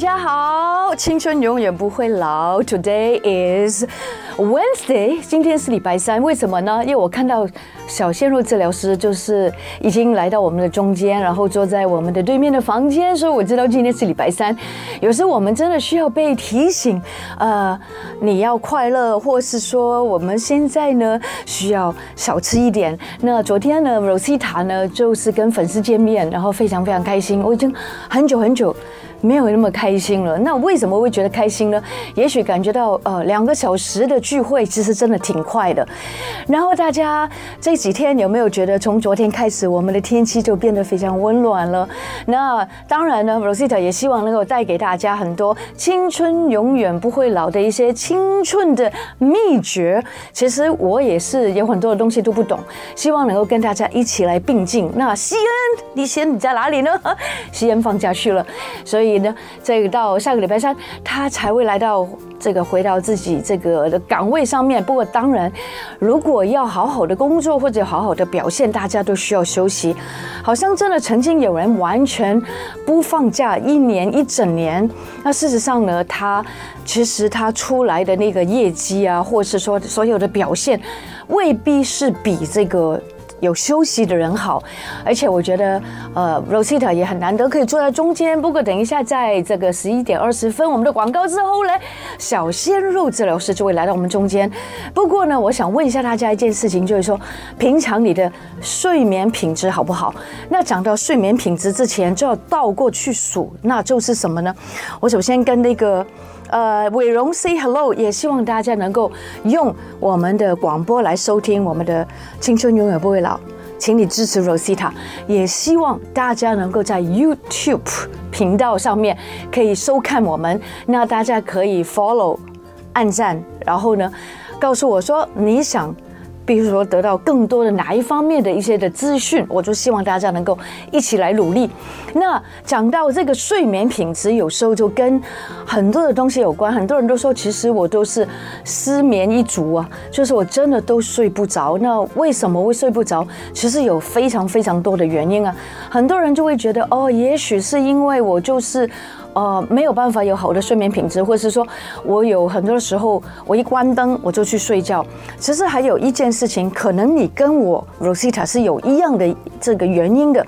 家好，青春永远不会老。Today is Wednesday，今天是礼拜三，为什么呢？因为我看到小鲜肉治疗师就是已经来到我们的中间，然后坐在我们的对面的房间，所以我知道今天是礼拜三。有时候我们真的需要被提醒，呃，你要快乐，或是说我们现在呢需要少吃一点。那昨天呢，Rosita 呢就是跟粉丝见面，然后非常非常开心。我已经很久很久。没有那么开心了。那为什么会觉得开心呢？也许感觉到呃，两个小时的聚会其实真的挺快的。然后大家这几天有没有觉得，从昨天开始，我们的天气就变得非常温暖了？那当然呢，Rosita 也希望能够带给大家很多青春永远不会老的一些青春的秘诀。其实我也是有很多的东西都不懂，希望能够跟大家一起来并进。那西恩，你现在在哪里呢？西恩放假去了，所以。所以呢，这个到下个礼拜三，他才会来到这个回到自己这个的岗位上面。不过，当然，如果要好好的工作或者好好的表现，大家都需要休息。好像真的曾经有人完全不放假一年一整年。那事实上呢，他其实他出来的那个业绩啊，或是说所有的表现，未必是比这个。有休息的人好，而且我觉得，呃，Rosita 也很难得可以坐在中间。不过等一下，在这个十一点二十分，我们的广告之后呢，小鲜肉治疗师就会来到我们中间。不过呢，我想问一下大家一件事情，就是说，平常你的睡眠品质好不好？那讲到睡眠品质之前，就要倒过去数，那就是什么呢？我首先跟那个。呃，伟荣 say hello，也希望大家能够用我们的广播来收听我们的青春永远不会老，请你支持 Rosita，也希望大家能够在 YouTube 频道上面可以收看我们，那大家可以 follow 按赞，然后呢，告诉我说你想。比如说得到更多的哪一方面的一些的资讯，我就希望大家能够一起来努力。那讲到这个睡眠品质，有时候就跟很多的东西有关。很多人都说，其实我都是失眠一族啊，就是我真的都睡不着。那为什么会睡不着？其实有非常非常多的原因啊。很多人就会觉得，哦，也许是因为我就是。呃，没有办法有好的睡眠品质，或者是说我有很多时候，我一关灯我就去睡觉。其实还有一件事情，可能你跟我 Rosita 是有一样的这个原因的。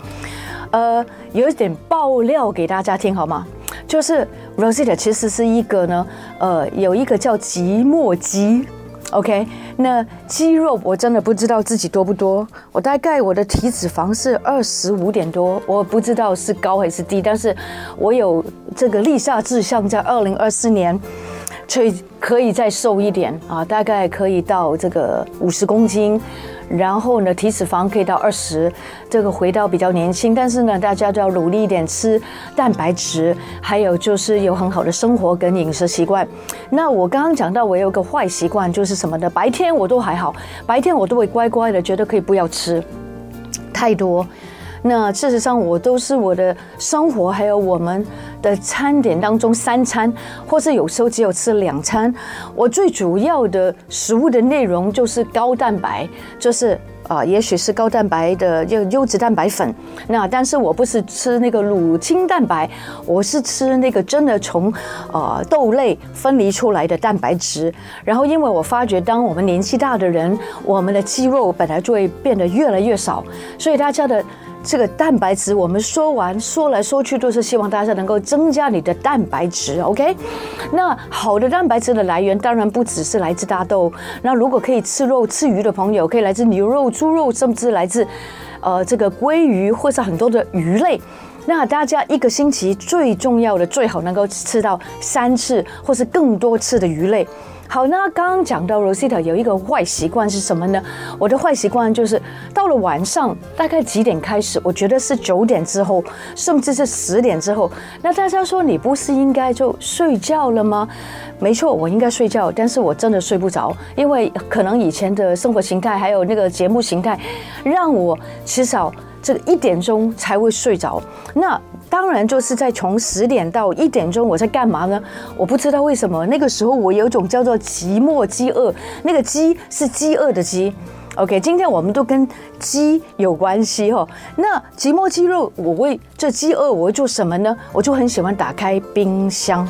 呃，有一点爆料给大家听好吗？就是 Rosita 其实是一个呢，呃，有一个叫寂寞肌。OK，那肌肉我真的不知道自己多不多，我大概我的体脂肪是二十五点多，我不知道是高还是低，但是我有这个立下志向，在二零二四年，所以可以再瘦一点啊，大概可以到这个五十公斤。然后呢，体脂肪可以到二十，这个回到比较年轻。但是呢，大家都要努力一点，吃蛋白质，还有就是有很好的生活跟饮食习惯。那我刚刚讲到，我有个坏习惯，就是什么呢？白天我都还好，白天我都会乖乖的，觉得可以不要吃太多。那事实上，我都是我的生活，还有我们的餐点当中三餐，或是有时候只有吃两餐。我最主要的食物的内容就是高蛋白，就是啊、也许是高蛋白的优优质蛋白粉。那但是我不是吃那个乳清蛋白，我是吃那个真的从啊、呃、豆类分离出来的蛋白质。然后因为我发觉，当我们年纪大的人，我们的肌肉本来就会变得越来越少，所以大家的。这个蛋白质，我们说完说来说去都是希望大家能够增加你的蛋白质，OK？那好的蛋白质的来源当然不只是来自大豆，那如果可以吃肉吃鱼的朋友，可以来自牛肉、猪肉，甚至来自呃这个鲑鱼或是很多的鱼类。那大家一个星期最重要的最好能够吃到三次或是更多次的鱼类。好，那刚刚讲到 Rosita 有一个坏习惯是什么呢？我的坏习惯就是到了晚上大概几点开始？我觉得是九点之后，甚至是十点之后。那大家说你不是应该就睡觉了吗？没错，我应该睡觉，但是我真的睡不着，因为可能以前的生活形态还有那个节目形态，让我至少这个一点钟才会睡着。那当然，就是在从十点到一点钟，我在干嘛呢？我不知道为什么那个时候我有一种叫做寂寞饥饿，那个饥是饥饿的饥，OK，今天我们都跟饥有关系哦。那寂寞鸡肉，我为这饥饿，我会做什么呢？我就很喜欢打开冰箱，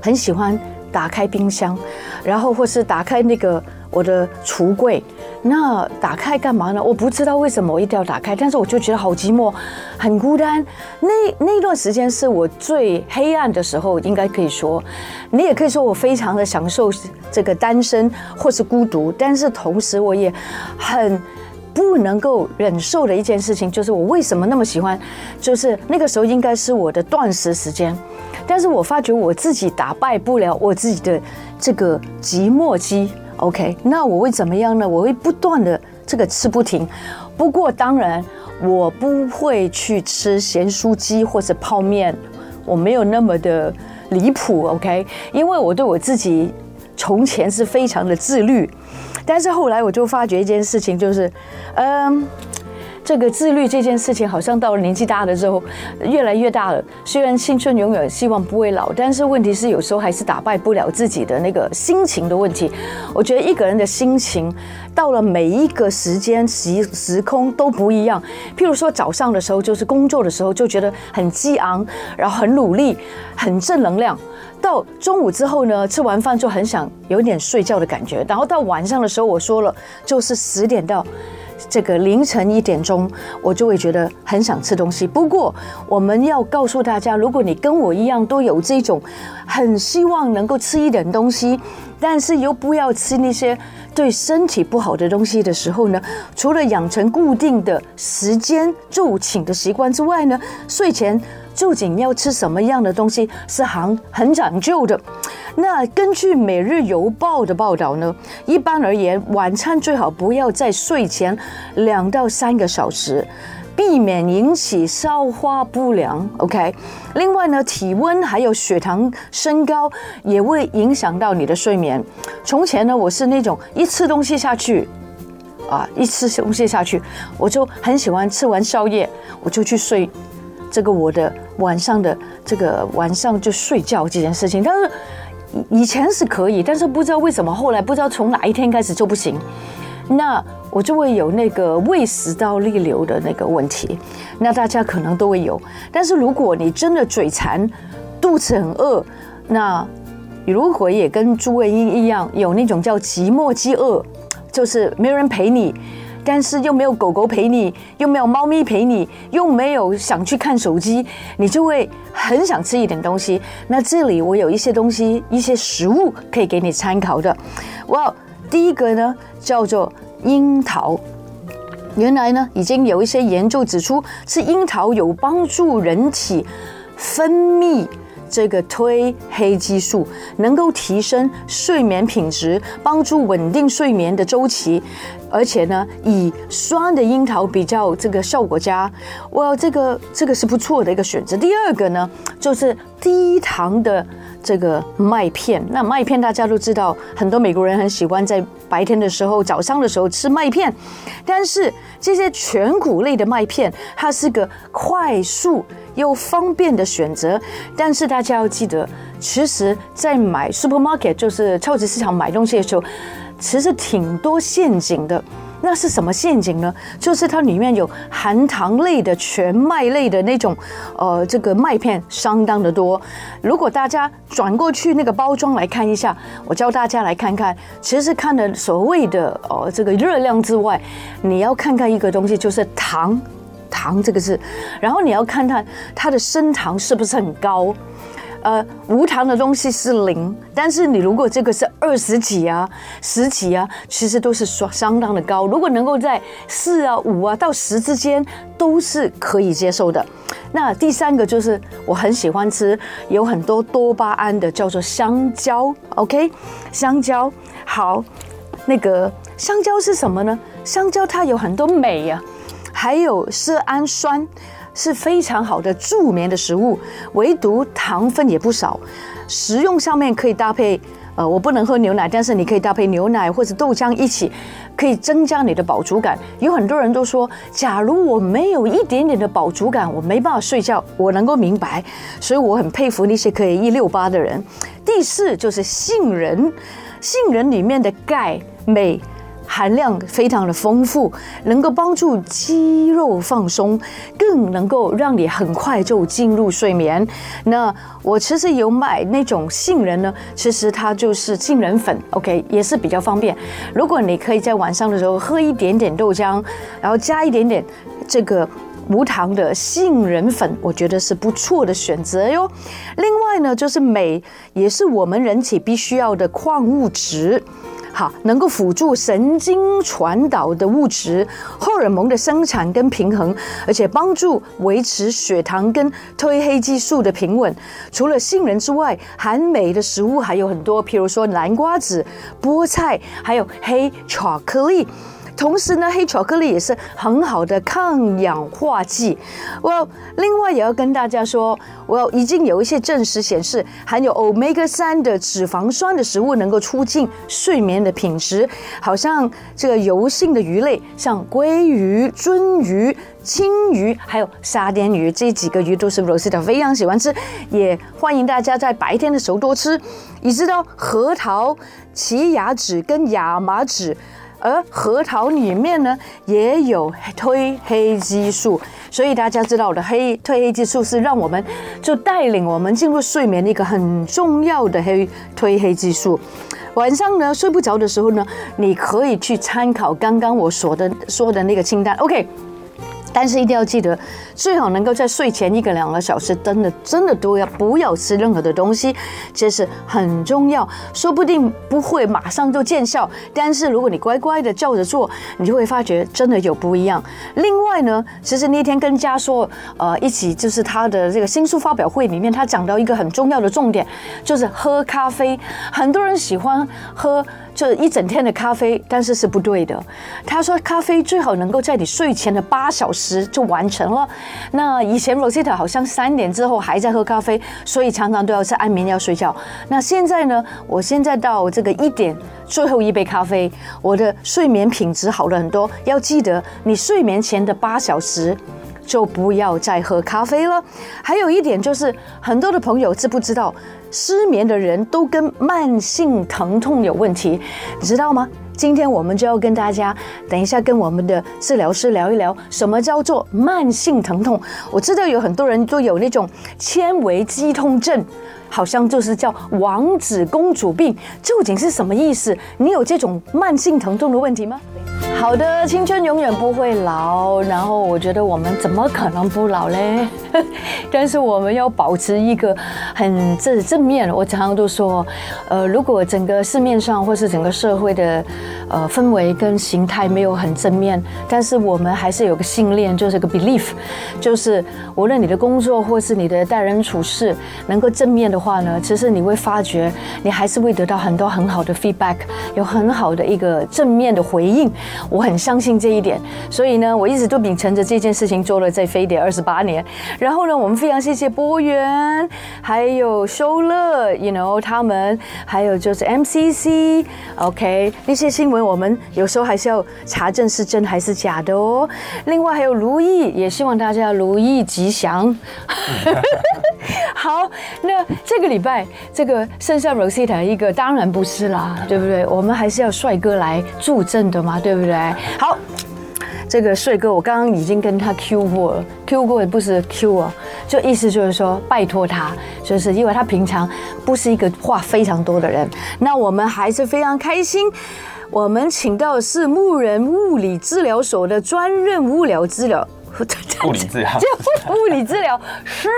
很喜欢打开冰箱，然后或是打开那个我的橱柜。那打开干嘛呢？我不知道为什么我一定要打开，但是我就觉得好寂寞，很孤单。那那段时间是我最黑暗的时候，应该可以说，你也可以说我非常的享受这个单身或是孤独，但是同时我也很不能够忍受的一件事情，就是我为什么那么喜欢，就是那个时候应该是我的断食时间，但是我发觉我自己打败不了我自己的这个寂寞期。OK，那我会怎么样呢？我会不断的这个吃不停。不过当然，我不会去吃咸酥鸡或者泡面，我没有那么的离谱。OK，因为我对我自己从前是非常的自律，但是后来我就发觉一件事情，就是，嗯。这个自律这件事情，好像到了年纪大了之后，越来越大了。虽然青春永远希望不会老，但是问题是有时候还是打败不了自己的那个心情的问题。我觉得一个人的心情到了每一个时间时时空都不一样。譬如说早上的时候，就是工作的时候，就觉得很激昂，然后很努力，很正能量。到中午之后呢，吃完饭就很想有点睡觉的感觉。然后到晚上的时候，我说了，就是十点到。这个凌晨一点钟，我就会觉得很想吃东西。不过，我们要告诉大家，如果你跟我一样都有这种很希望能够吃一点东西，但是又不要吃那些对身体不好的东西的时候呢，除了养成固定的时间就寝的习惯之外呢，睡前。究竟要吃什么样的东西是很很讲究的。那根据《每日邮报》的报道呢，一般而言，晚餐最好不要在睡前两到三个小时，避免引起消化不良。OK，另外呢，体温还有血糖升高也会影响到你的睡眠。从前呢，我是那种一吃东西下去，啊，一吃东西下去，我就很喜欢吃完宵夜我就去睡。这个我的晚上的这个晚上就睡觉这件事情，但是以前是可以，但是不知道为什么后来不知道从哪一天开始就不行，那我就会有那个胃食道逆流的那个问题，那大家可能都会有，但是如果你真的嘴馋，肚子很饿，那如果也跟朱文英一样有那种叫寂寞饥饿，就是没有人陪你。但是又没有狗狗陪你，又没有猫咪陪你，又没有想去看手机，你就会很想吃一点东西。那这里我有一些东西，一些食物可以给你参考的。哇，第一个呢叫做樱桃。原来呢已经有一些研究指出，吃樱桃有帮助人体分泌。这个推黑激素能够提升睡眠品质，帮助稳定睡眠的周期，而且呢，以酸的樱桃比较这个效果佳，哇，这个这个是不错的一个选择。第二个呢，就是低糖的这个麦片。那麦片大家都知道，很多美国人很喜欢在白天的时候、早上的时候吃麦片，但是这些全谷类的麦片，它是个快速。又方便的选择，但是大家要记得，其实，在买 supermarket 就是超级市场买东西的时候，其实挺多陷阱的。那是什么陷阱呢？就是它里面有含糖类的全麦类的那种，呃，这个麦片相当的多。如果大家转过去那个包装来看一下，我教大家来看看，其实看的所谓的呃这个热量之外，你要看看一个东西，就是糖。糖这个字，然后你要看看它的升糖是不是很高，呃，无糖的东西是零，但是你如果这个是二十几啊、十几啊，其实都是相相当的高。如果能够在四啊、五啊到十之间，都是可以接受的。那第三个就是我很喜欢吃有很多多巴胺的，叫做香蕉。OK，香蕉好，那个香蕉是什么呢？香蕉它有很多镁呀、啊。还有色氨酸是非常好的助眠的食物，唯独糖分也不少。食用上面可以搭配，呃，我不能喝牛奶，但是你可以搭配牛奶或者豆浆一起，可以增加你的饱足感。有很多人都说，假如我没有一点点的饱足感，我没办法睡觉。我能够明白，所以我很佩服那些可以一六八的人。第四就是杏仁，杏仁里面的钙、镁。含量非常的丰富，能够帮助肌肉放松，更能够让你很快就进入睡眠。那我其实有买那种杏仁呢，其实它就是杏仁粉，OK，也是比较方便。如果你可以在晚上的时候喝一点点豆浆，然后加一点点这个无糖的杏仁粉，我觉得是不错的选择哟。另外呢，就是镁，也是我们人体必须要的矿物质。好，能够辅助神经传导的物质、荷尔蒙的生产跟平衡，而且帮助维持血糖跟褪黑激素的平稳。除了杏仁之外，含镁的食物还有很多，譬如说南瓜子、菠菜，还有黑巧克力。同时呢，黑巧克力也是很好的抗氧化剂。我另外也要跟大家说，我已经有一些证实显示，含有 Omega 三的脂肪酸的食物能够促进睡眠的品质。好像这个油性的鱼类，像鲑鱼、鳟鱼、青鱼，还有沙甸鱼这几个鱼都是 rose 非常喜欢吃，也欢迎大家在白天的时候多吃。你知道核桃、奇亚籽跟亚麻籽。而核桃里面呢也有褪黑激素，所以大家知道的黑褪黑激素是让我们就带领我们进入睡眠的一个很重要的黑褪黑激素。晚上呢睡不着的时候呢，你可以去参考刚刚我说的说的那个清单，OK。但是一定要记得，最好能够在睡前一个两个小时，真的真的都要不要吃任何的东西，这是很重要。说不定不会马上就见效，但是如果你乖乖的照着做，你就会发觉真的有不一样。另外呢，其实那天跟家说呃一起，就是他的这个新书发表会里面，他讲到一个很重要的重点，就是喝咖啡。很多人喜欢喝。就一整天的咖啡，但是是不对的。他说，咖啡最好能够在你睡前的八小时就完成了。那以前 Rosita 好像三点之后还在喝咖啡，所以常常都要吃安眠药睡觉。那现在呢？我现在到这个一点最后一杯咖啡，我的睡眠品质好了很多。要记得，你睡眠前的八小时就不要再喝咖啡了。还有一点就是，很多的朋友知不知道？失眠的人都跟慢性疼痛有问题，你知道吗？今天我们就要跟大家，等一下跟我们的治疗师聊一聊，什么叫做慢性疼痛。我知道有很多人都有那种纤维肌痛症，好像就是叫王子公主病，究竟是什么意思？你有这种慢性疼痛的问题吗？好的，青春永远不会老。然后我觉得我们怎么可能不老嘞？但是我们要保持一个很正正面。我常常都说，呃，如果整个市面上或是整个社会的呃氛围跟形态没有很正面，但是我们还是有个信念，就是个 belief，就是无论你的工作或是你的待人处事能够正面的的话呢，其实你会发觉你还是会得到很多很好的 feedback，有很好的一个正面的回应。我很相信这一点，所以呢，我一直都秉承着这件事情做了在飞碟二十八年。然后呢，我们非常谢谢波源，还有修乐，you know 他们，还有就是 MCC，OK，那些新闻我们有时候还是要查证是真还是假的哦。另外还有如意，也希望大家如意吉祥。好，那这个礼拜这个剩下 Rosita 一个当然不是啦，对不对？我们还是要帅哥来助阵的嘛，对不对？好，这个帅哥，我刚刚已经跟他 Q 过了，Q 过也不是 Q 啊，就意思就是说拜托他，就是因为他平常不是一个话非常多的人。那我们还是非常开心，我们请到的是牧人物理治疗所的专任物理治疗，物理治疗，物理治疗师，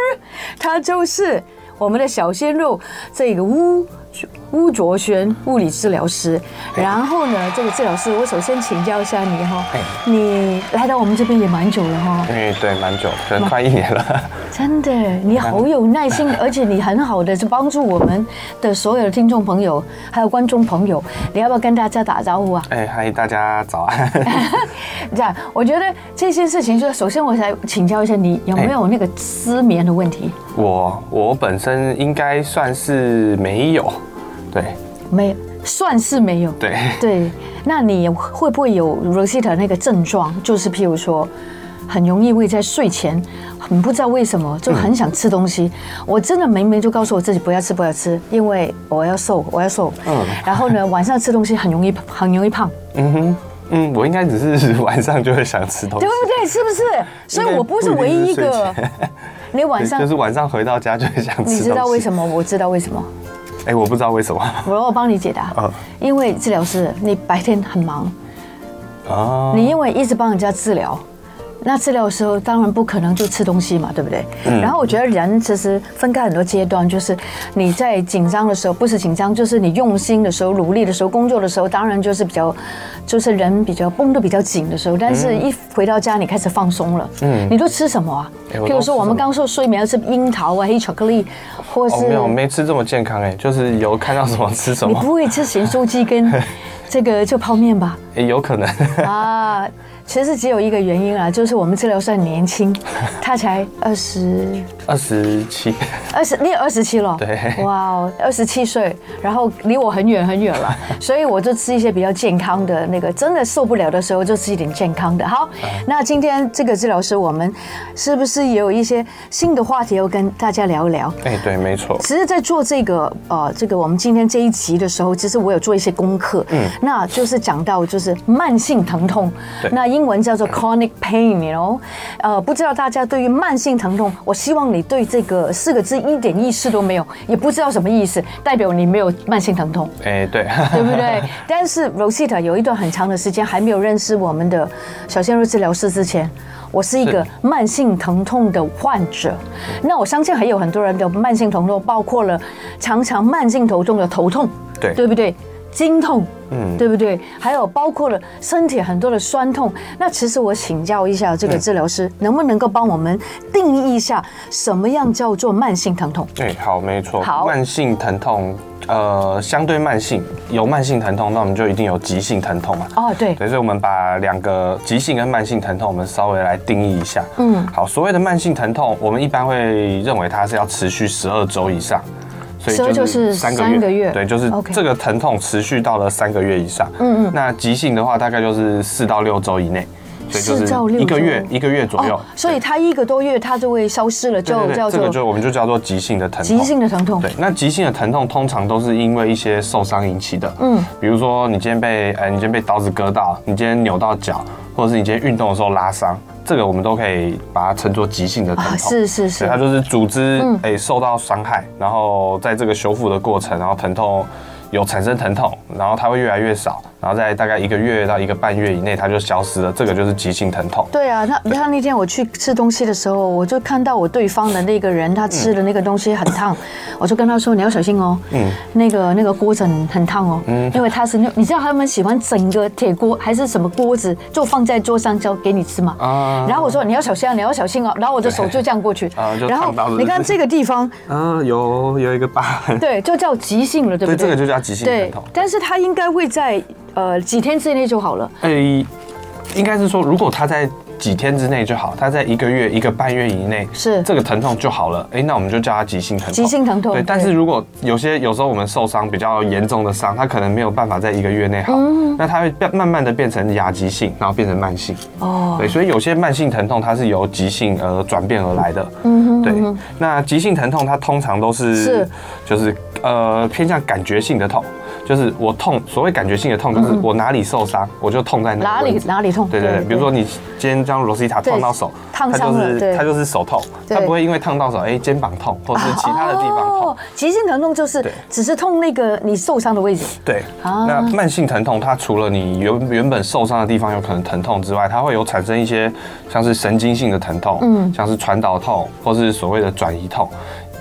他就是我们的小鲜肉，这个巫。巫卓轩物理治疗师，然后呢，这个治疗师，我首先请教一下你哈，你来到我们这边也蛮久了哈，嗯，对，蛮久，可能快一年了。真的，你好有耐心，而且你很好的是帮助我们的所有的听众朋友，还有观众朋友，你要不要跟大家打招呼啊？哎，嗨，大家早安。这样，我觉得这些事情，就首先我想请教一下你，有没有那个失眠的问题？我我本身应该算是没有。对，没算是没有。对对，那你会不会有 Rosita 那个症状？就是譬如说，很容易会在睡前，很不知道为什么就很想吃东西。嗯、我真的明明就告诉我自己不要吃，不要吃，因为我要瘦，我要瘦。嗯。然后呢，晚上吃东西很容易很容易胖。嗯哼。嗯，我应该只是晚上就会想吃东西，对不对？是不是？所以我不是唯一一个。你晚上就是晚上回到家就会想吃。你知道为什么？我知道为什么。哎，我不知道为什么。我我帮你解答。嗯。因为治疗师，你白天很忙。啊。你因为一直帮人家治疗。那治疗的时候，当然不可能就吃东西嘛，对不对？嗯。然后我觉得人其实分开很多阶段，就是你在紧张的时候，不是紧张，就是你用心的时候、努力的时候、工作的时候，当然就是比较，就是人比较绷得比较紧的时候。但是一回到家，你开始放松了。嗯。你都吃什么啊？譬如说，我们刚说睡眠是樱桃啊、黑巧克力，或是、哦、没有没吃这么健康哎，就是有看到什么吃什么。你不会吃咸酥鸡跟这个就泡面吧？也 有可能啊。其实只有一个原因啊，就是我们治疗师很年轻，他才二十二十七，二十你也二十七了，对，哇，二十七岁，然后离我很远很远了，所以我就吃一些比较健康的那个，真的受不了的时候就吃一点健康的。好，那今天这个治疗师，我们是不是也有一些新的话题要跟大家聊一聊？哎，对，没错。其实，在做这个呃，这个我们今天这一集的时候，其实我有做一些功课，嗯，那就是讲到就是慢性疼痛，对，那英文叫做 chronic pain，you know，呃，不知道大家对于慢性疼痛，我希望你对这个四个字一点意识都没有，也不知道什么意思，代表你没有慢性疼痛。哎，对，对不对？但是 Rosita 有一段很长的时间还没有认识我们的小鲜肉治疗师之前，我是一个慢性疼痛的患者。那我相信还有很多人的慢性疼痛，包括了常常慢性头痛的头痛，对，对不对？经痛，嗯，对不对？还有包括了身体很多的酸痛。那其实我请教一下这个治疗师，嗯、能不能够帮我们定义一下什么样叫做慢性疼痛？对，好，没错。好，慢性疼痛，呃，相对慢性有慢性疼痛，那我们就一定有急性疼痛嘛。哦，对。所以我们把两个急性跟慢性疼痛，我们稍微来定义一下。嗯，好，所谓的慢性疼痛，我们一般会认为它是要持续十二周以上。所以就是三个月，对，就是这个疼痛持续到了三个月以上。嗯嗯。那急性的话，大概就是四到六周以内，所以就是一个月一个月左右。所以它一个多月它就会消失了，就叫做这个就我们就叫做急性的疼痛。急性的疼痛。对，那急性的疼痛通常都是因为一些受伤引起的。嗯。比如说你今天被哎，你今天被刀子割到，你今天扭到脚，或者是你今天运动的时候拉伤。这个我们都可以把它称作急性的疼痛，是是是，它就是组织诶受到伤害，然后在这个修复的过程，然后疼痛有产生疼痛，然后它会越来越少。然后在大概一个月到一个半月以内，它就消失了。这个就是急性疼痛。对啊，那你看那天我去吃东西的时候，我就看到我对方的那个人，他吃的那个东西很烫，我就跟他说：“你要小心哦，嗯，那个那个锅子很很烫哦，嗯，因为他是那，你知道他们喜欢整个铁锅还是什么锅子，就放在桌上交给你吃嘛。啊，然后我说你要小心啊，你要小心哦，然后我的手就这样过去，啊，然后你看这个地方，啊，有有一个疤，对，就叫急性了，对不对？对，这个就叫急性疼痛。但是它应该会在。呃，几天之内就好了。哎，应该是说，如果它在几天之内就好，它在一个月、一个半月以内，是这个疼痛就好了。哎，那我们就叫它急性疼痛。急性疼痛。对，但是如果有些有时候我们受伤比较严重的伤，它可能没有办法在一个月内好，那它会变慢慢的变成亚急性，然后变成慢性。哦。对，所以有些慢性疼痛它是由急性而转变而来的。嗯哼。对，那急性疼痛它通常都是是就是呃偏向感觉性的痛。就是我痛，所谓感觉性的痛，就是我哪里受伤，我就痛在哪里，哪里痛。对对对，比如说你今天将罗西塔烫到手，烫伤了，它就是手痛，它不会因为烫到手，哎，肩膀痛，或者是其他的地方痛。急性疼痛就是只是痛那个你受伤的位置。对，那慢性疼痛，它除了你原原本受伤的地方有可能疼痛之外，它会有产生一些像是神经性的疼痛，嗯，像是传导痛，或是所谓的转移痛。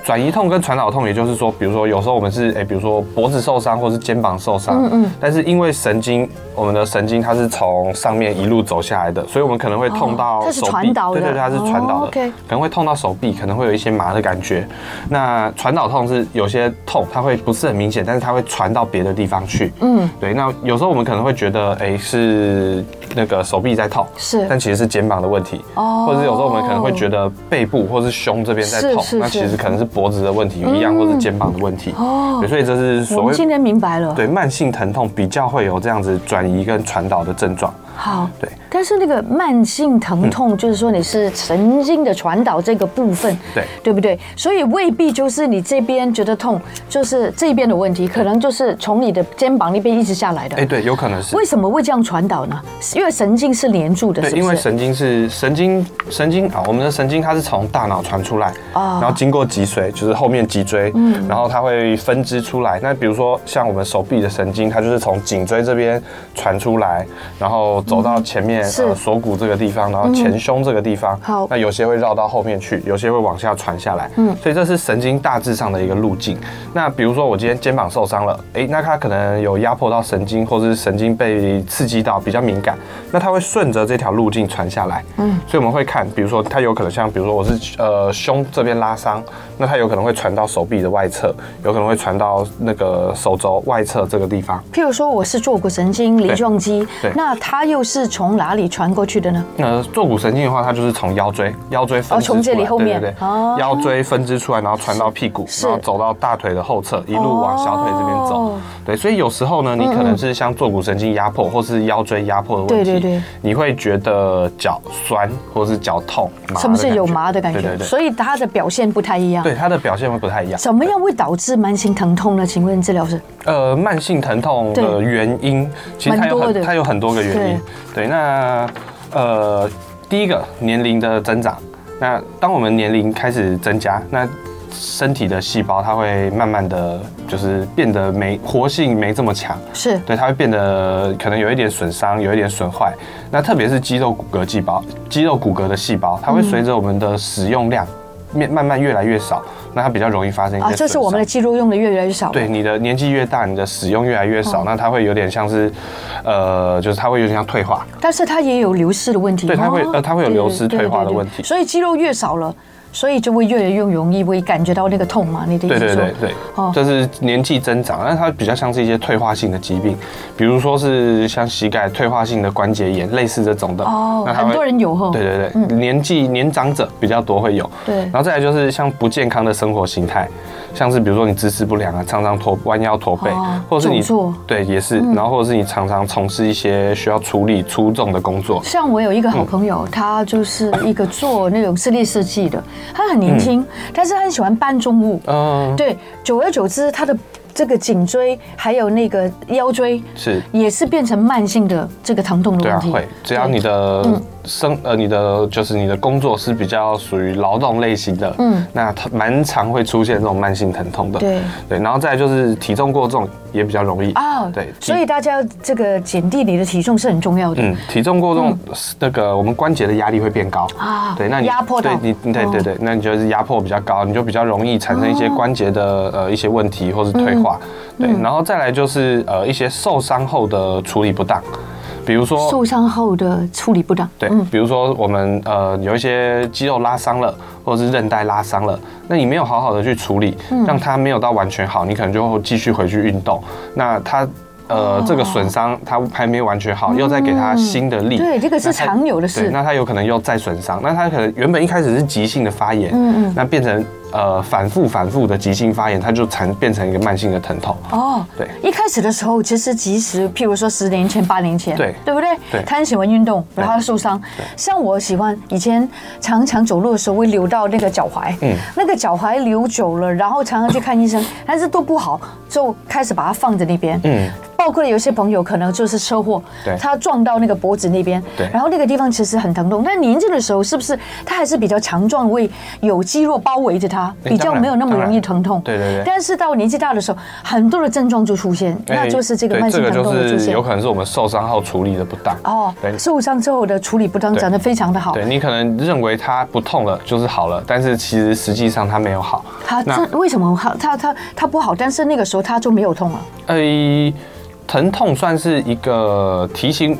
转移痛跟传导痛，也就是说，比如说有时候我们是哎，比如说脖子受伤或是肩膀受伤，嗯嗯，但是因为神经，我们的神经它是从上面一路走下来的，所以我们可能会痛到手臂，对对对，它是传导的，可能会痛到手臂，可能会有一些麻的感觉。那传导痛是有些痛，它会不是很明显，但是它会传到别的地方去，嗯，对。那有时候我们可能会觉得哎是那个手臂在痛，是，但其实是肩膀的问题，哦，或者是有时候我们可能会觉得背部或是胸这边在痛，那其实可能是。脖子的问题一样，或是肩膀的问题哦，所以这是所谓。今天明白了。对，慢性疼痛比较会有这样子转移跟传导的症状。好，对。但是那个慢性疼痛，就是说你是神经的传导这个部分，对对不对？所以未必就是你这边觉得痛，就是这边的问题，可能就是从你的肩膀那边一直下来的。哎，对，有可能是。为什么会这样传导呢？因为神经是连住的？对，因为神经是神经神经啊，我们的神经它是从大脑传出来，然后经过脊髓，就是后面脊椎，嗯，然后它会分支出来。那比如说像我们手臂的神经，它就是从颈椎这边传出来，然后走到前面呃锁骨这个地方，然后前胸这个地方。好，那有些会绕到后面去，有些会往下传下来。嗯，所以这是神经大致上的一个路径。那比如说我今天肩膀受伤了，哎，那它可能有压迫到神经，或者是神经被刺激到比较敏感，那它会顺着这条路径传下来。嗯，所以我们会看，比如说它有可能像，比如说我是呃胸这边拉伤，那它有可能会传到手臂的外侧，有可能会传到那个手肘外侧这个地方。譬如说我是坐骨神经梨状肌，对，那它又是从哪里传过去的呢？呃坐骨神经的话，它就是从腰椎，腰椎分哦，从这里后面，对对对，哦，腰椎分支出来，然后传到屁股，然后走到大腿的后侧，一路往小腿这边走。对，所以有时候呢，你可能是像坐骨神经压迫，或是腰椎压迫的问题，对对对，你会觉得脚酸或是脚痛，什么是有麻的感觉？对对对，所以它的表现不太一样。对，它的表现会不太一样。怎么样会导致慢性疼痛呢？请问治疗师？呃，慢性疼痛的原因，其实它有很它有很多个原因。对，那呃，第一个年龄的增长。那当我们年龄开始增加，那身体的细胞它会慢慢的就是变得没活性没这么强，是对，它会变得可能有一点损伤，有一点损坏。那特别是肌肉骨骼细胞，肌肉骨骼的细胞，它会随着我们的使用量，面慢慢越来越少，那它比较容易发生一些。啊，就是我们的肌肉用的越来越少。对，你的年纪越大，你的使用越来越少，那它会有点像是，呃，就是它会有点像退化。但是它也有流失的问题。对，它会呃，它会有流失退化的问题。所以肌肉越少了。所以就会越来越容易会感觉到那个痛嘛？你的意思说？对对对对，哦，这是年纪增长，但它比较像是一些退化性的疾病，比如说是像膝盖退化性的关节炎，类似这种的。哦，很多人有哈。对对对，年纪年长者比较多会有。对，然后再来就是像不健康的生活形态。像是比如说你姿势不良啊，常常驼弯腰驼背，或者是你对也是，然后或者是你常常从事一些需要处理粗重的工作。像我有一个好朋友，他就是一个做那种室内设计的，他很年轻，但是他很喜欢搬重物。嗯，对，久而久之，他的这个颈椎还有那个腰椎是也是变成慢性的这个疼痛的问题。会，只要你的。生呃，你的就是你的工作是比较属于劳动类型的，嗯，那它蛮常会出现这种慢性疼痛的，对。对，然后再来就是体重过重也比较容易。啊，对，所以大家这个减低你的体重是很重要的，嗯，体重过重那个我们关节的压力会变高。啊，对，那你压迫对你对对对，那你就是压迫比较高，你就比较容易产生一些关节的呃一些问题或是退化，对，然后再来就是呃一些受伤后的处理不当。比如说受伤后的处理不当，对，比如说我们呃有一些肌肉拉伤了，或者是韧带拉伤了，那你没有好好的去处理，让它没有到完全好，你可能就会继续回去运动，那它。呃，这个损伤它还没有完全好，又再给它新的力。对，这个是常有的事。那它有可能又再损伤，那它可能原本一开始是急性的发炎，嗯嗯，那变成呃反复反复的急性发炎，它就产变成一个慢性的疼痛。哦，对。一开始的时候，其实即使譬如说十年前、八年前，对，对不对？对。他很喜欢运动，然后他受伤。像我喜欢以前常常走路的时候会流到那个脚踝，嗯，那个脚踝流久了，然后常常去看医生，但是都不好，就开始把它放在那边，嗯。包括有些朋友可能就是车祸，对，他撞到那个脖子那边，对，然后那个地方其实很疼痛。但年轻的时候是不是他还是比较强壮，会有肌肉包围着他，比较没有那么容易疼痛？对对对。但是到年纪大的时候，很多的症状就出现，那就是这个慢性疼痛的出现。有可能是我们受伤后处理的不当哦。对，受伤之后的处理不当，讲得非常的好。对，你可能认为它不痛了就是好了，但是其实实际上它没有好。它这为什么它它它它不好？但是那个时候它就没有痛了。哎。疼痛算是一个提醒。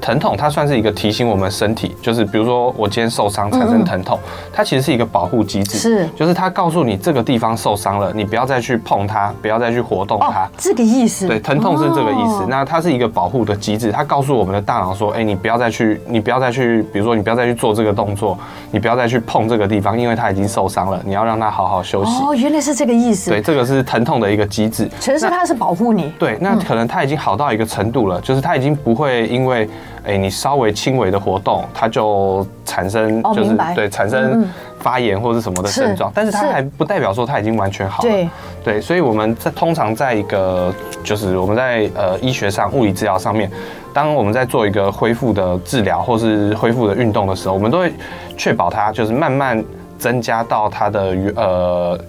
疼痛，它算是一个提醒我们身体，就是比如说我今天受伤产生疼痛，它其实是一个保护机制，是，就是它告诉你这个地方受伤了，你不要再去碰它，不要再去活动它，这个意思。对，疼痛是这个意思。那它是一个保护的机制，它告诉我们的大脑说，哎，你不要再去，你不要再去，比如说你不要再去做这个动作，你不要再去碰这个地方，因为它已经受伤了，你要让它好好休息。哦，原来是这个意思。对，这个是疼痛的一个机制。其实它是保护你。对，那可能它已经好到一个程度了，就是它已经不会因为。哎，你稍微轻微的活动，它就产生就是、哦、对产生发炎或者什么的症状，是但是它还不代表说它已经完全好了。对对，所以我们在通常在一个就是我们在呃医学上物理治疗上面，当我们在做一个恢复的治疗或是恢复的运动的时候，我们都会确保它就是慢慢增加到它的呃。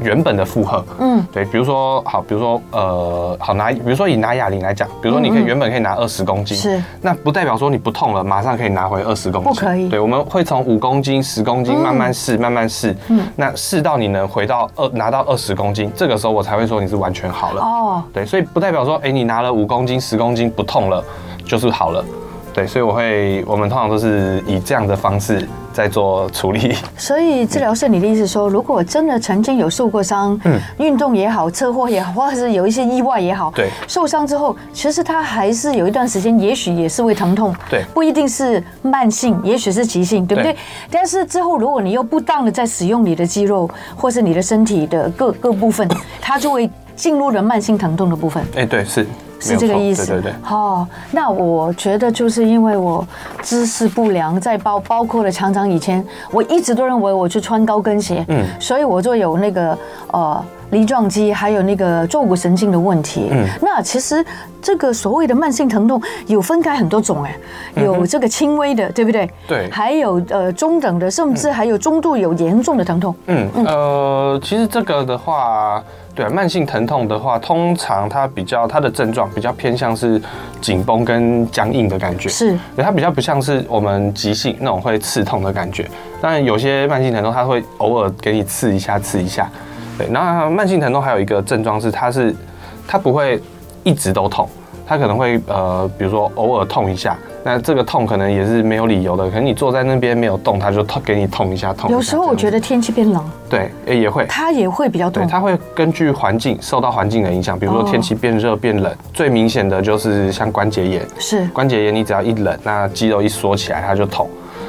原本的负荷，嗯，对，比如说好，比如说呃，好拿，比如说以拿哑铃来讲，比如说你可以原本可以拿二十公斤，是，那不代表说你不痛了，马上可以拿回二十公斤，不可以，对，我们会从五公斤、十公斤慢慢试，慢慢试，嗯，那试到你能回到二拿到二十公斤，这个时候我才会说你是完全好了，哦，对，所以不代表说，哎，你拿了五公斤、十公斤不痛了，就是好了，对，所以我会，我们通常都是以这样的方式。在做处理，所以治疗师，你的意思说，如果真的曾经有受过伤，嗯，运动也好，车祸也好，或者是有一些意外也好，对，受伤之后，其实他还是有一段时间，也许也是会疼痛，对，不一定是慢性，也许是急性，对不对？但是之后，如果你又不当的在使用你的肌肉，或是你的身体的各各部分，它就会进入了慢性疼痛的部分。哎，对，是。是这个意思，对对对。哦，那我觉得就是因为我姿势不良，在包包括了常常以前，我一直都认为我去穿高跟鞋，嗯，所以我就有那个呃梨状肌还有那个坐骨神经的问题。嗯，那其实这个所谓的慢性疼痛有分开很多种哎，有这个轻微的，对不对？对。还有呃中等的，甚至还有中度有严重的疼痛。嗯呃，其实这个的话。对，慢性疼痛的话，通常它比较它的症状比较偏向是紧绷跟僵硬的感觉，是，它比较不像是我们急性那种会刺痛的感觉。当然，有些慢性疼痛它会偶尔给你刺一下，刺一下。对，那慢性疼痛还有一个症状是，它是它不会一直都痛，它可能会呃，比如说偶尔痛一下。那这个痛可能也是没有理由的，可能你坐在那边没有动，它就痛给你痛一下，痛一下。有时候我觉得天气变冷，对，也会，它也会比较痛。它会根据环境受到环境的影响，比如说天气变热变冷，最明显的就是像关节炎，是关节炎，你只要一冷，那肌肉一缩起来，它就痛，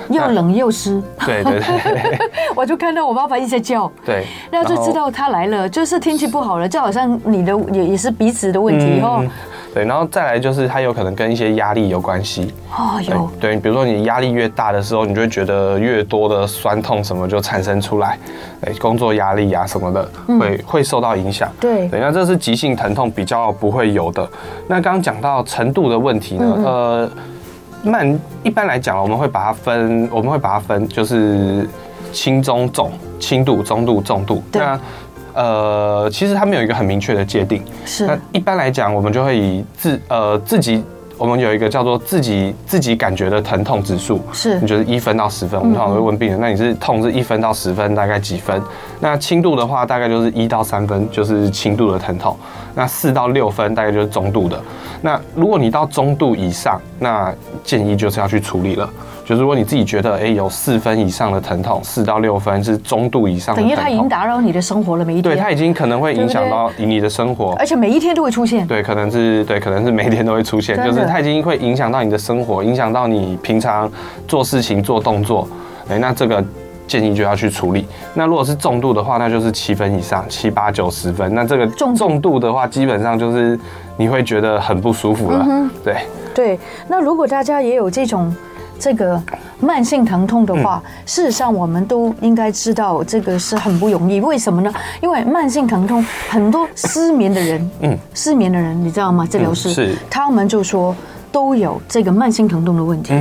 又冷又湿。对对对，我就看到我爸爸一直在叫，对，那就知道他来了，就是天气不好了，就好像你的也也是鼻子的问题哦。对，然后再来就是它有可能跟一些压力有关系。哦，有。对，比如说你压力越大的时候，你就会觉得越多的酸痛什么就产生出来。哎，工作压力啊什么的，会会受到影响。对，对，那这是急性疼痛比较不会有的。那刚刚讲到程度的问题呢，呃，慢一般来讲，我们会把它分，我们会把它分，就是轻、中、重，轻度、中度、重度。对。那呃，其实它没有一个很明确的界定。是。那一般来讲，我们就会以自呃自己，我们有一个叫做自己自己感觉的疼痛指数。是。你觉得一分到十分，我们通常会问病人，那你是痛是一分到十分，大概几分？那轻度的话，大概就是一到三分，就是轻度的疼痛。那四到六分，大概就是中度的。那如果你到中度以上，那建议就是要去处理了。就是如果你自己觉得，哎，有四分以上的疼痛，四到六分是中度以上的疼痛，等于它已经打扰你的生活了，每一天。对，它已经可能会影响到你的生活，而且每一天都会出现。对，可能是对，可能是每一天都会出现，就是它已经会影响到你的生活，影响到你平常做事情、做动作。哎，那这个建议就要去处理。那如果是重度的话，那就是七分以上，七八九十分。那这个重重度的话，基本上就是你会觉得很不舒服了。嗯、对对，那如果大家也有这种。这个慢性疼痛的话，事实上我们都应该知道，这个是很不容易。为什么呢？因为慢性疼痛，很多失眠的人，嗯，失眠的人，你知道吗？治疗师是他们就说都有这个慢性疼痛的问题，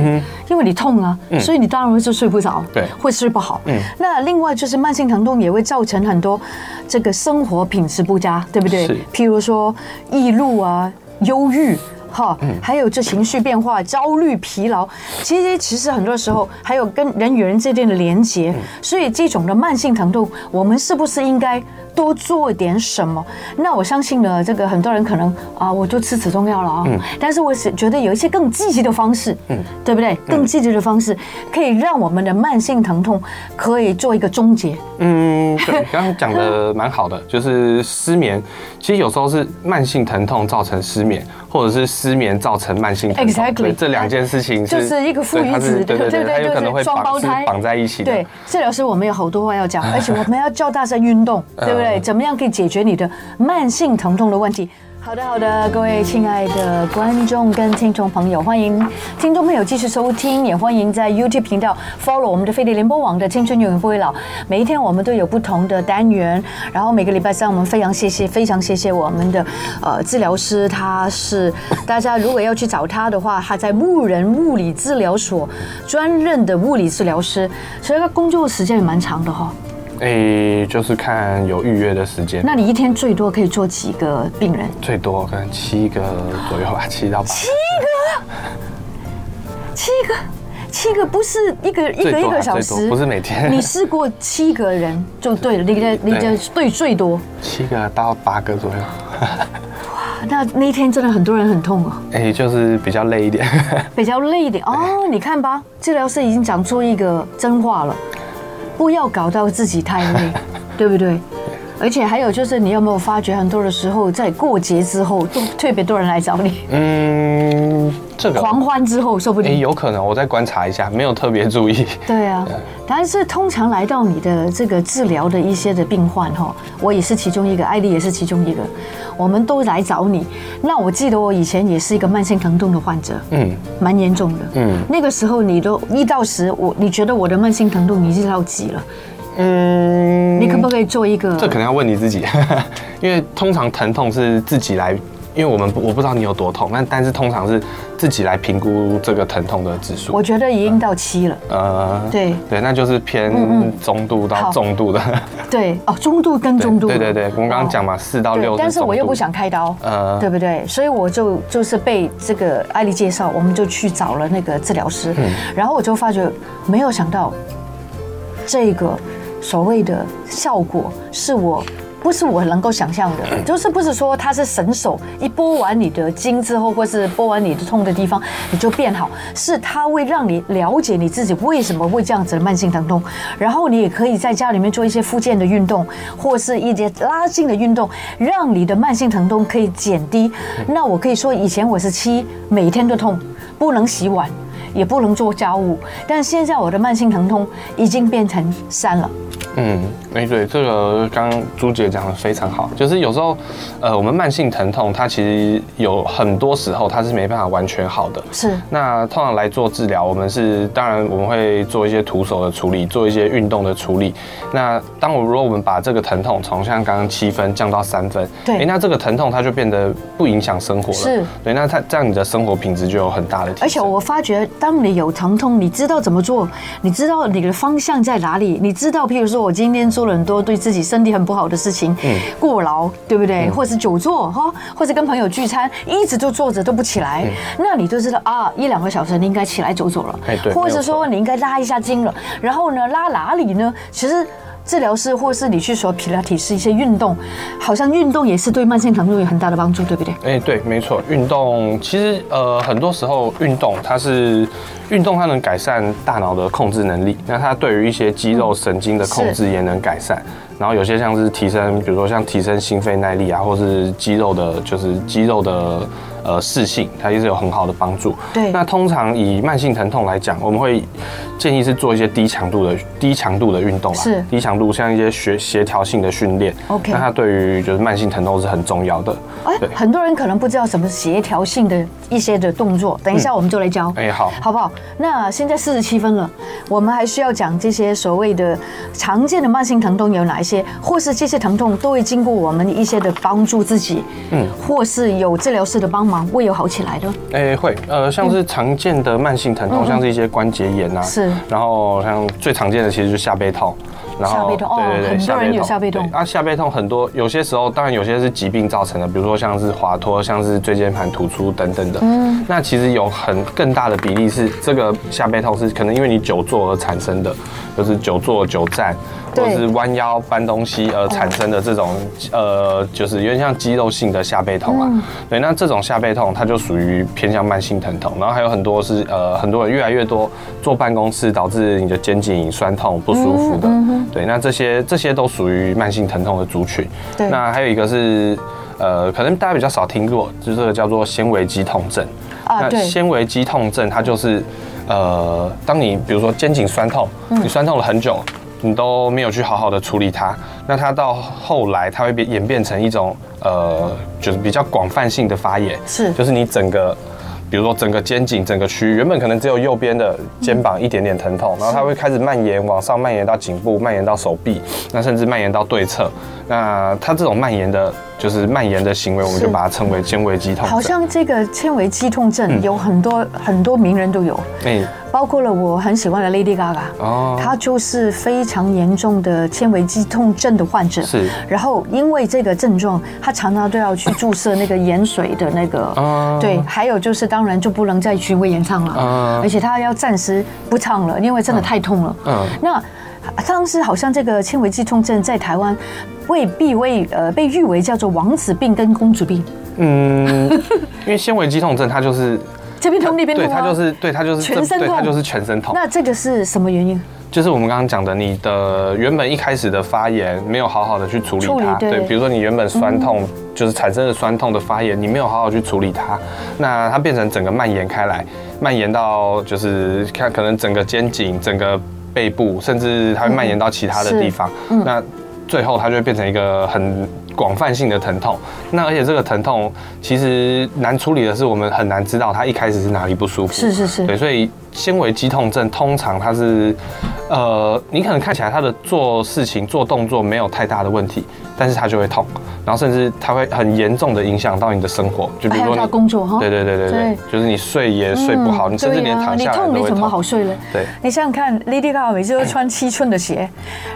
因为你痛啊，所以你当然会就睡不着，对，会睡不好。嗯，那另外就是慢性疼痛也会造成很多这个生活品质不佳，对不对？譬如说易怒啊，忧郁。哈，还有这情绪变化、焦虑、疲劳，其实其实很多时候还有跟人与人之间的连接，所以这种的慢性疼痛，我们是不是应该多做点什么？那我相信呢，这个很多人可能啊，我就吃止痛药了啊，但是我是觉得有一些更积极的方式，嗯，对不对？更积极的方式可以让我们的慢性疼痛可以做一个终结。嗯，对，刚刚讲的蛮好的，就是失眠，其实有时候是慢性疼痛造成失眠。或者是失眠造成慢性疼痛，Exactly，这两件事情就是一个父与子，对对对，它有可能会双胞胎绑在一起。对，治疗师，我们有好多话要讲，而且我们要叫大家运动，对不对？怎么样可以解决你的慢性疼痛的问题？好的，好的，各位亲爱的观众跟听众朋友，欢迎听众朋友继续收听，也欢迎在 YouTube 频道 follow 我们的飞碟联播网的《青春永远不会老》。每一天我们都有不同的单元，然后每个礼拜三我们非常谢谢，非常谢谢我们的呃治疗师，他是大家如果要去找他的话，他在牧人物理治疗所专任的物理治疗师，所以他工作时间也蛮长的哈、诶、欸，就是看有预约的时间。那你一天最多可以做几个病人？最多可能七个左右吧，七到八。七个，七个，七个不是一个一个一个小时，不是每天。你试过七个人就对 了，你的你的对最多七个到八个左右。哇，那那一天真的很多人很痛哦。诶、欸，就是比较累一点。比较累一点哦，你看吧，治疗师已经讲出一个真话了。不要搞到自己太累，对不对？而且还有就是，你有没有发觉，很多的时候在过节之后，都特别多人来找你。嗯，这个狂欢之后，说不定。有可能，我再观察一下，没有特别注意。对啊，但是通常来到你的这个治疗的一些的病患哈，我也是其中一个，艾莉也是其中一个，我们都来找你。那我记得我以前也是一个慢性疼痛的患者，嗯，蛮严重的，嗯，那个时候你都一到十，我你觉得我的慢性疼痛已经到几了？嗯，你可不可以做一个？这可能要问你自己，因为通常疼痛是自己来，因为我们我不知道你有多痛，但但是通常是自己来评估这个疼痛的指数。我觉得已经到七了。呃，对对，那就是偏中度到重度的。对哦，中度跟中度。对对对，我们刚刚讲嘛，四到六。但是我又不想开刀，呃，对不对？所以我就就是被这个艾莉介绍，我们就去找了那个治疗师，然后我就发觉没有想到这个。所谓的效果是我不是我能够想象的，就是不是说他是神手，一拨完你的筋之后，或是拨完你的痛的地方，你就变好，是他会让你了解你自己为什么会这样子的慢性疼痛，然后你也可以在家里面做一些复健的运动，或是一些拉筋的运动，让你的慢性疼痛可以减低。那我可以说，以前我是七，每天都痛，不能洗碗，也不能做家务，但现在我的慢性疼痛已经变成三了。嗯，哎，对，这个刚刚朱姐讲的非常好，就是有时候，呃，我们慢性疼痛，它其实有很多时候它是没办法完全好的。是。那通常来做治疗，我们是当然我们会做一些徒手的处理，做一些运动的处理。那当我如果我们把这个疼痛从像刚刚七分降到三分，对，哎，那这个疼痛它就变得不影响生活了。是。对，那它这样你的生活品质就有很大的提升。而且我发觉，当你有疼痛，你知道怎么做，你知道你的方向在哪里，你知道，譬如说我今天做了很多对自己身体很不好的事情，嗯，过劳，对不对？或者是久坐哈，或者跟朋友聚餐，一直就坐着都不起来，那你就知道啊，一两个小时你应该起来走走了，或者说你应该拉一下筋了。然后呢，拉哪里呢？其实治疗师或是你去说皮拉提是一些运动，好像运动也是对慢性疼痛有很大的帮助，对不对？哎，对，没错，运动其实呃很多时候运动它是。运动它能改善大脑的控制能力，那它对于一些肌肉神经的控制也能改善。然后有些像是提升，比如说像提升心肺耐力啊，或是肌肉的，就是肌肉的呃适性，它也是有很好的帮助。对。那通常以慢性疼痛来讲，我们会建议是做一些低强度的低强度的运动啊，是低强度像一些协协调性的训练。OK。那它对于就是慢性疼痛是很重要的。哎，很多人可能不知道什么协调性的一些的动作，等一下我们就来教。哎，好，好不好？那现在四十七分了，我们还需要讲这些所谓的常见的慢性疼痛有哪一些，或是这些疼痛都会经过我们一些的帮助自己，嗯，或是有治疗师的帮忙，会有好起来的。哎，会，呃，像是常见的慢性疼痛，像是一些关节炎啊，是，然后像最常见的其实就是下背痛。然后下背痛哦，对对对，很多人有下背痛。啊，下背痛很多，有些时候当然有些是疾病造成的，比如说像是滑脱，像是椎间盘突出等等的。嗯，那其实有很更大的比例是这个下背痛是可能因为你久坐而产生的，就是久坐久站。或者是弯腰搬东西而产生的这种呃，就是有点像肌肉性的下背痛啊。对，那这种下背痛它就属于偏向慢性疼痛。然后还有很多是呃，很多人越来越多坐办公室导致你的肩颈酸痛不舒服的。对，那这些这些都属于慢性疼痛的族群。对。那还有一个是呃，可能大家比较少听过，就是这个叫做纤维肌痛症。啊，对。那纤维肌痛症它就是呃，当你比如说肩颈酸痛，你酸痛了很久。你都没有去好好的处理它，那它到后来它会变演变成一种呃，就是比较广泛性的发炎，是，就是你整个。比如说整个肩颈整个区域原本可能只有右边的肩膀一点点疼痛，然后它会开始蔓延往上蔓延到颈部，蔓延到手臂，那甚至蔓延到对侧。那它这种蔓延的，就是蔓延的行为，我们就把它称为纤维肌痛。好像这个纤维肌痛症有很多、嗯、很多名人都有，哎，包括了我很喜欢的 Lady Gaga，哦，她就是非常严重的纤维肌痛症的患者。是，然后因为这个症状，她常常都要去注射那个盐水的那个，哦、对，还有就是当然就不能再巡回演唱了，哦、而且她要暂时不唱了，因为真的太痛了。嗯，那。当时好像这个纤维肌痛症在台湾未必为呃被誉为叫做王子病跟公主病。嗯，因为纤维肌痛症它就是这边痛那边痛，对，它就是对，它就是全身痛，它就是全身痛。那这个是什么原因？就是我们刚刚讲的，你的原本一开始的发炎没有好好的去处理它，对，对，比如说你原本酸痛就是产生了酸痛的发炎，你没有好好去处理它，那它变成整个蔓延开来，蔓延到就是看可能整个肩颈整个。背部，甚至它会蔓延到其他的地方，嗯、那最后它就会变成一个很广泛性的疼痛。那而且这个疼痛其实难处理的是，我们很难知道它一开始是哪里不舒服。是是是，对，所以。纤维肌痛症通常它是，呃，你可能看起来他的做事情做动作没有太大的问题，但是他就会痛，然后甚至他会很严重的影响到你的生活，就比如说你工作哈，对对对对对，就是你睡也睡不好，你甚至连躺下来都会痛。你痛你怎么好睡了？对，你想想看，Lady Gaga 每次都穿七寸的鞋，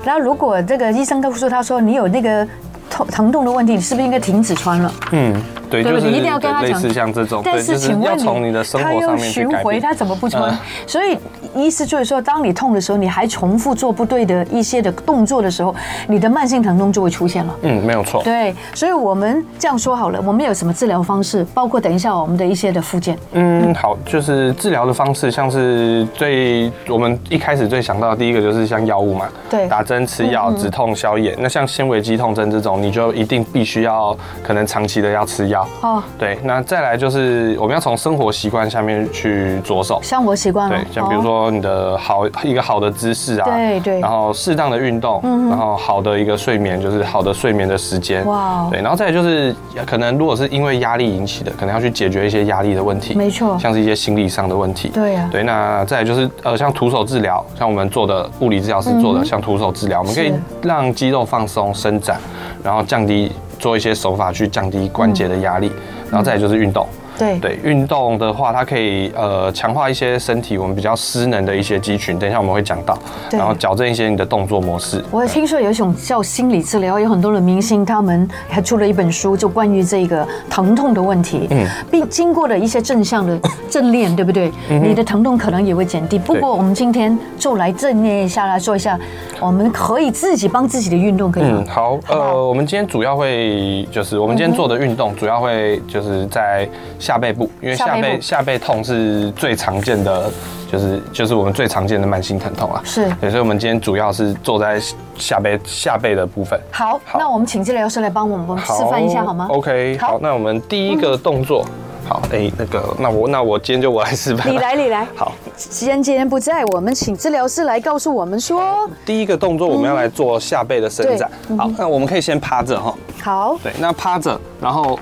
然后如果这个医生告诉他说你有那个。痛疼痛的问题，你是不是应该停止穿了？嗯，对，就是你一定要跟他讲，类似像这种。但是请问你，他又巡回，他怎么不穿？所以意思就是说，当你痛的时候，你还重复做不对的一些的动作的时候，你的慢性疼痛就会出现了。嗯，没有错。对，所以我们这样说好了，我们有什么治疗方式？包括等一下我们的一些的附件。嗯，好，就是治疗的方式，像是最我们一开始最想到的第一个就是像药物嘛，对，打针吃药止痛消炎。那像纤维肌痛症这种。你就一定必须要可能长期的要吃药哦。对，那再来就是我们要从生活习惯下面去着手。生活习惯对，像比如说你的好一个好的姿势啊，对对，然后适当的运动，嗯，然后好的一个睡眠，就是好的睡眠的时间。哇，对，然后再来就是可能如果是因为压力引起的，可能要去解决一些压力的问题。没错，像是一些心理上的问题。对呀，对，那再来就是呃，像徒手治疗，像我们做的物理治疗师做的，像徒手治疗，我们可以让肌肉放松伸展。然后然后降低，做一些手法去降低关节的压力，然后再就是运动。对对，运动的话，它可以呃强化一些身体我们比较失能的一些肌群，等一下我们会讲到，然后矫正一些你的动作模式。我听说有一种叫心理治疗，有很多的明星他们还出了一本书，就关于这个疼痛的问题，嗯，并经过了一些正向的 正念，对不对？你的疼痛可能也会减低。不过我们今天就来正念一下，来说一下，我们可以自己帮自己的运动可以吗？嗯，好，呃，我们今天主要会就是我们今天做的运动主要会就是在。下背部，因为下背下背痛是最常见的，就是就是我们最常见的慢性疼痛啊。是，对，所以我们今天主要是坐在下背下背的部分。好，好，那我们请治疗师来帮我们示范一下好吗？OK，好，那我们第一个动作，好，哎，那个，那我那我今天就我来示范。你来，你来。好，时间今天不在，我们请治疗师来告诉我们说，第一个动作我们要来做下背的伸展。好，那我们可以先趴着哈。好，对，那趴着，然后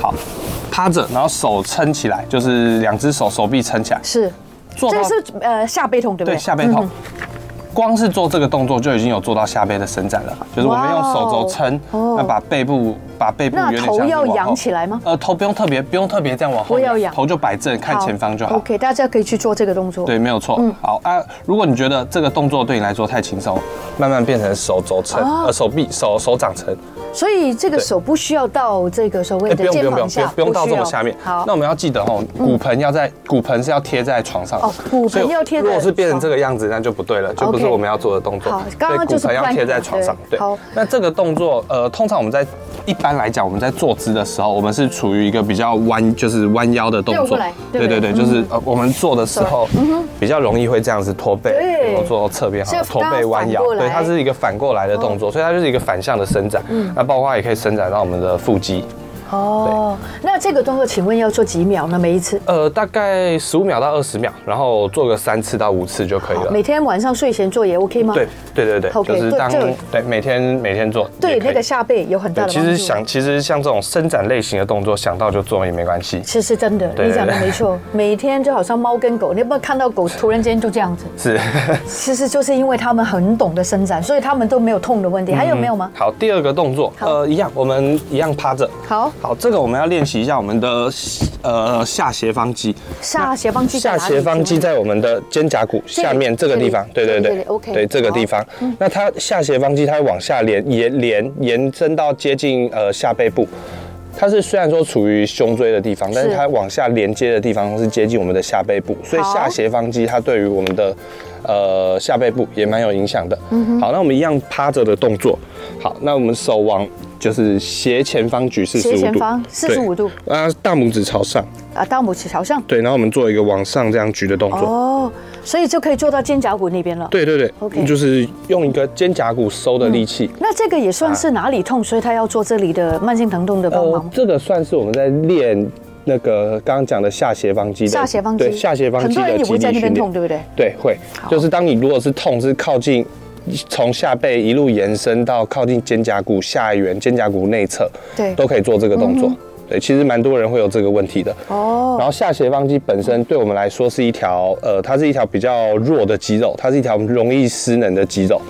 好。趴着，然后手撑起来，就是两只手手臂撑起来。是，做这是呃下背痛对不对？对，下背痛。光是做这个动作就已经有做到下背的伸展了，就是我们用手肘撑，那把背部把背部有点像头要仰起来吗？呃，头不用特别不用特别这样往后，不要仰，头就摆正，看前方就好。OK，大家可以去做这个动作。对，没有错。嗯，好啊。如果你觉得这个动作对你来说太轻松，慢慢变成手肘撑，呃，手臂手手掌撑。所以这个手不需要到这个所谓的肩膀下，不用到这么下面。好，那我们要记得哦，骨盆要在骨盆是要贴在床上。哦，骨盆要贴。如果是变成这个样子，那就不对了，就不是我们要做的动作。好，刚刚就是骨盆要贴在床上。对。好，那这个动作，呃，通常我们在一般来讲，我们在坐姿的时候，我们是处于一个比较弯，就是弯腰的动作。对对对，就是呃，我们坐的时候，比较容易会这样子驼背，然后做侧边，好，驼背弯腰。对，它是一个反过来的动作，所以它就是一个反向的伸展。嗯。那包括也可以伸展到我们的腹肌，哦，那这个动作请问要做几秒呢？每一次？呃，大概十五秒到二十秒，然后做个三次到五次就可以了。每天晚上睡前做也 OK 吗？对对对对就是当对，对每天每天做。对那个下背有很大的。其实想，其实像这种伸展类型的动作，想到就做也没关系。是是真的，你讲的没错。每天就好像猫跟狗，你有没有看到狗突然间就这样子？是，其实就是因为他们很懂得伸展，所以他们都没有痛的问题。还有没有吗？好，第二个动作，呃，一样，我们一样趴着。好，好，这个我们要练习一下我们的呃下斜方肌。下斜方肌下斜方肌在我们的肩胛骨下面这个地方。对对对，OK，对这个地方。那它下斜方肌它会往下连延连延伸到接近呃下背部。它是虽然说处于胸椎的地方，但是它往下连接的地方是接近我们的下背部，所以下斜方肌它对于我们的呃下背部也蛮有影响的。好，那我们一样趴着的动作。好，那我们手往就是斜前方举四十五度，斜前方四十五度，啊，大拇指朝上，啊，大拇指朝上，对，然后我们做一个往上这样举的动作。哦，所以就可以做到肩胛骨那边了。对对对，OK，就是用一个肩胛骨收的力气。那这个也算是哪里痛，所以他要做这里的慢性疼痛的帮忙。这个算是我们在练那个刚刚讲的下斜方肌的，下斜方肌，对，下斜方肌的肌力训练。很多人也会在那边痛，对不对？对，会，就是当你如果是痛是靠近。从下背一路延伸到靠近肩胛骨下缘、肩胛骨内侧，对，都可以做这个动作。对，其实蛮多人会有这个问题的。哦。然后下斜方肌本身对我们来说是一条，呃，它是一条比较弱的肌肉，它是一条容易失能的肌肉。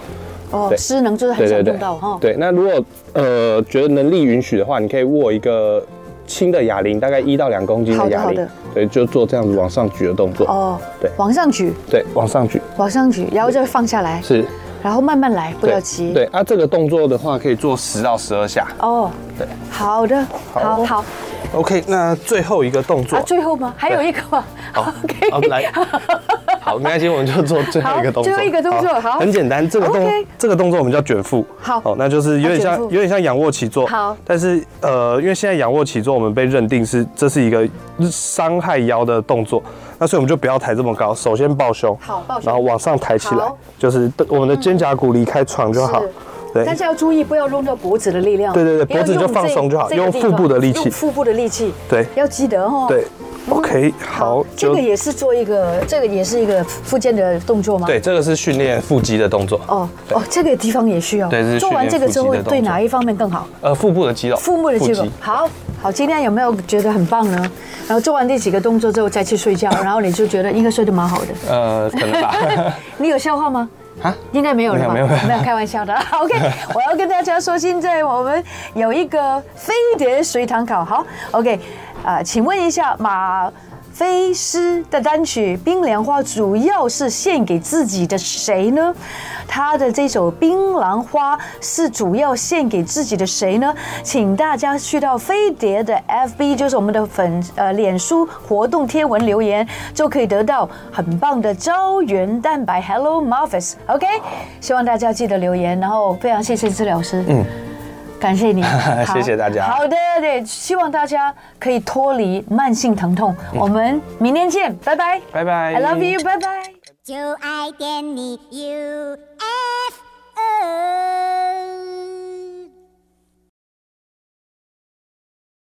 哦，失能就是很少用到哈。对，那如果呃觉得能力允许的话，你可以握一个轻的哑铃，大概一到两公斤的哑铃，对，就做这样子往上举的动作。哦，对，往上举。对，往上举。往上举，然后就放下来。是。然后慢慢来，不要急。对啊，这个动作的话可以做十到十二下。哦，对，好的，好好。OK，那最后一个动作。最后吗？还有一个吗？好，OK，来。好，没关系，我们就做最后一个动作。最后一个动作，好，很简单。这个动这个动作我们叫卷腹。好，那就是有点像有点像仰卧起坐。好，但是呃，因为现在仰卧起坐，我们被认定是这是一个伤害腰的动作。那所以我们就不要抬这么高，首先抱胸，好，抱胸，然后往上抬起来，就是我们的肩胛骨离开床就好。对，但是要注意不要用到脖子的力量。对对对，脖子就放松就好，用腹部的力气。用腹部的力气。对，要记得哦。对，OK，好。这个也是做一个，这个也是一个复健的动作吗？对，这个是训练腹肌的动作。哦哦，这个地方也需要。对，做完这个之后，对哪一方面更好？呃，腹部的肌肉。腹部的肌肉。好好，今天有没有觉得很棒呢？然后做完这几个动作之后再去睡觉，然后你就觉得应该睡得蛮好的。呃，可能吧。你有笑话吗？啊，应该没有了吧？没有，没有，开玩笑的。OK，我要跟大家说，现在我们有一个飞碟水塘考。好，OK，啊、呃，请问一下马。飞诗的单曲《冰凉花》主要是献给自己的谁呢？他的这首《冰凉花》是主要献给自己的谁呢？请大家去到飞碟的 FB，就是我们的粉呃脸书活动贴文留言，就可以得到很棒的胶原蛋白 Hello Marvis，OK？希望大家记得留言，然后非常谢谢治疗师。嗯。感谢你，谢谢大家。好的，对，希望大家可以脱离慢性疼痛。我们明天见，拜拜。拜拜。I love you，拜拜。就爱点你，U F O。